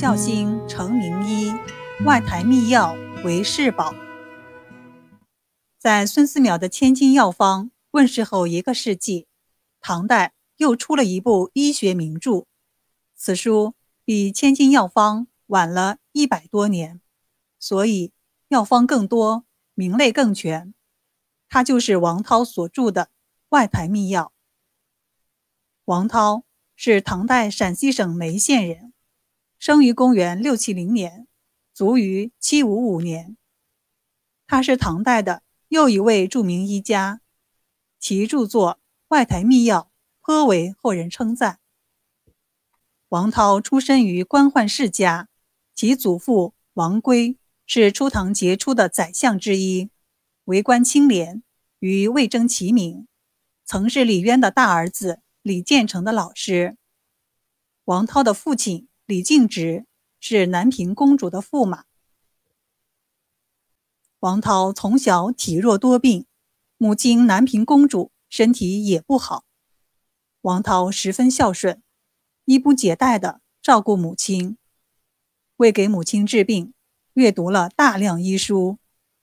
孝心成名医，外台秘药为世宝。在孙思邈的《千金药方》问世后一个世纪，唐代又出了一部医学名著。此书比《千金药方》晚了一百多年，所以药方更多，名类更全。它就是王涛所著的《外台秘药》。王涛是唐代陕西省眉县人，生于公元六七零年，卒于七五五年。他是唐代的又一位著名医家，其著作《外台秘药》颇为后人称赞。王涛出身于官宦世家，其祖父王圭是初唐杰出的宰相之一，为官清廉，与魏征齐名，曾是李渊的大儿子。李建成的老师，王涛的父亲李敬直是南平公主的驸马。王涛从小体弱多病，母亲南平公主身体也不好。王涛十分孝顺，衣不解带的照顾母亲，为给母亲治病，阅读了大量医书，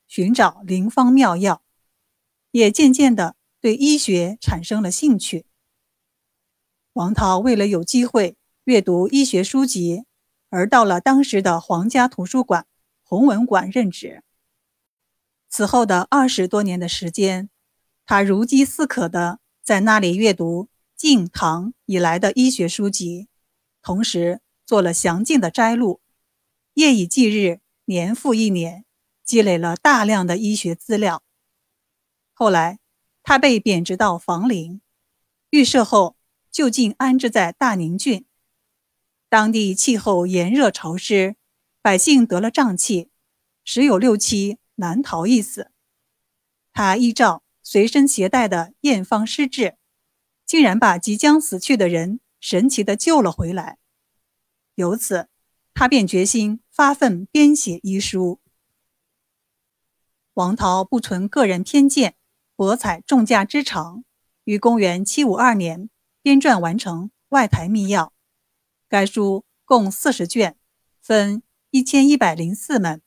寻找灵方妙药，也渐渐的对医学产生了兴趣。王涛为了有机会阅读医学书籍，而到了当时的皇家图书馆弘文馆任职。此后的二十多年的时间，他如饥似渴地在那里阅读晋唐以来的医学书籍，同时做了详尽的摘录，夜以继日，年复一年，积累了大量的医学资料。后来，他被贬职到房陵，预设后。就近安置在大宁郡，当地气候炎热潮湿，百姓得了瘴气，十有六七难逃一死。他依照随身携带的验方施治，竟然把即将死去的人神奇的救了回来。由此，他便决心发奋编写医书。王涛不存个人偏见，博采众家之长，于公元七五二年。编撰完成《外台秘药》，该书共四十卷，分一千一百零四门，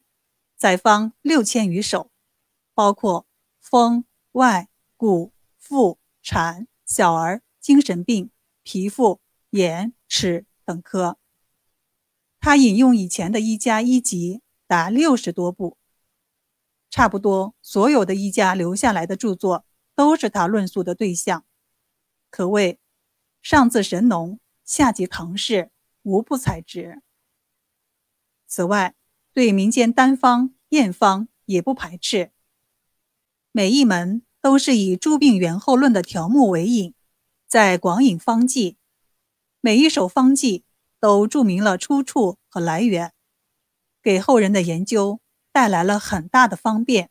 载方六千余首，包括风、外、骨、腹、产、小儿、精神病、皮肤、眼、齿等科。他引用以前的医家医集达六十多部，差不多所有的医家留下来的著作都是他论述的对象，可谓。上自神农，下级唐氏，无不采之。此外，对民间单方、验方也不排斥。每一门都是以《诸病源候论》的条目为引，在广引方剂。每一首方剂都注明了出处和来源，给后人的研究带来了很大的方便。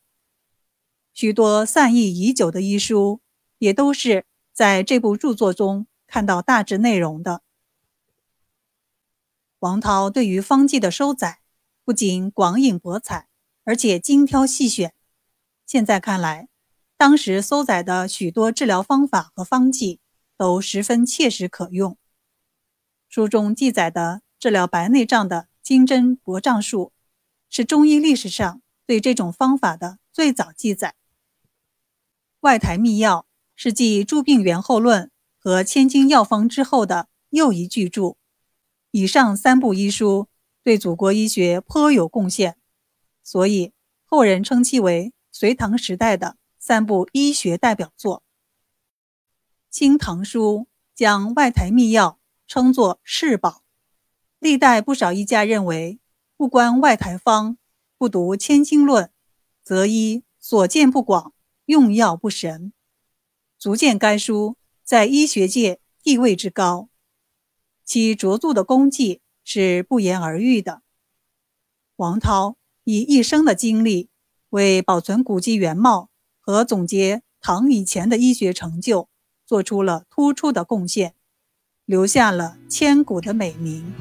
许多散佚已久的医书，也都是在这部著作中。看到大致内容的王涛对于方剂的收载，不仅广引博采，而且精挑细选。现在看来，当时搜载的许多治疗方法和方剂都十分切实可用。书中记载的治疗白内障的金针薄障术，是中医历史上对这种方法的最早记载。外台秘药是继《诸病源候论》。和《千金药方》之后的又一巨著，以上三部医书对祖国医学颇有贡献，所以后人称其为隋唐时代的三部医学代表作。《清唐书》将外台秘药称作世宝，历代不少医家认为，不观外台方，不读《千金论》，则医所见不广，用药不神，足见该书。在医学界地位之高，其卓著的功绩是不言而喻的。王涛以一生的经历为保存古籍原貌和总结唐以前的医学成就做出了突出的贡献留下了千古的美名。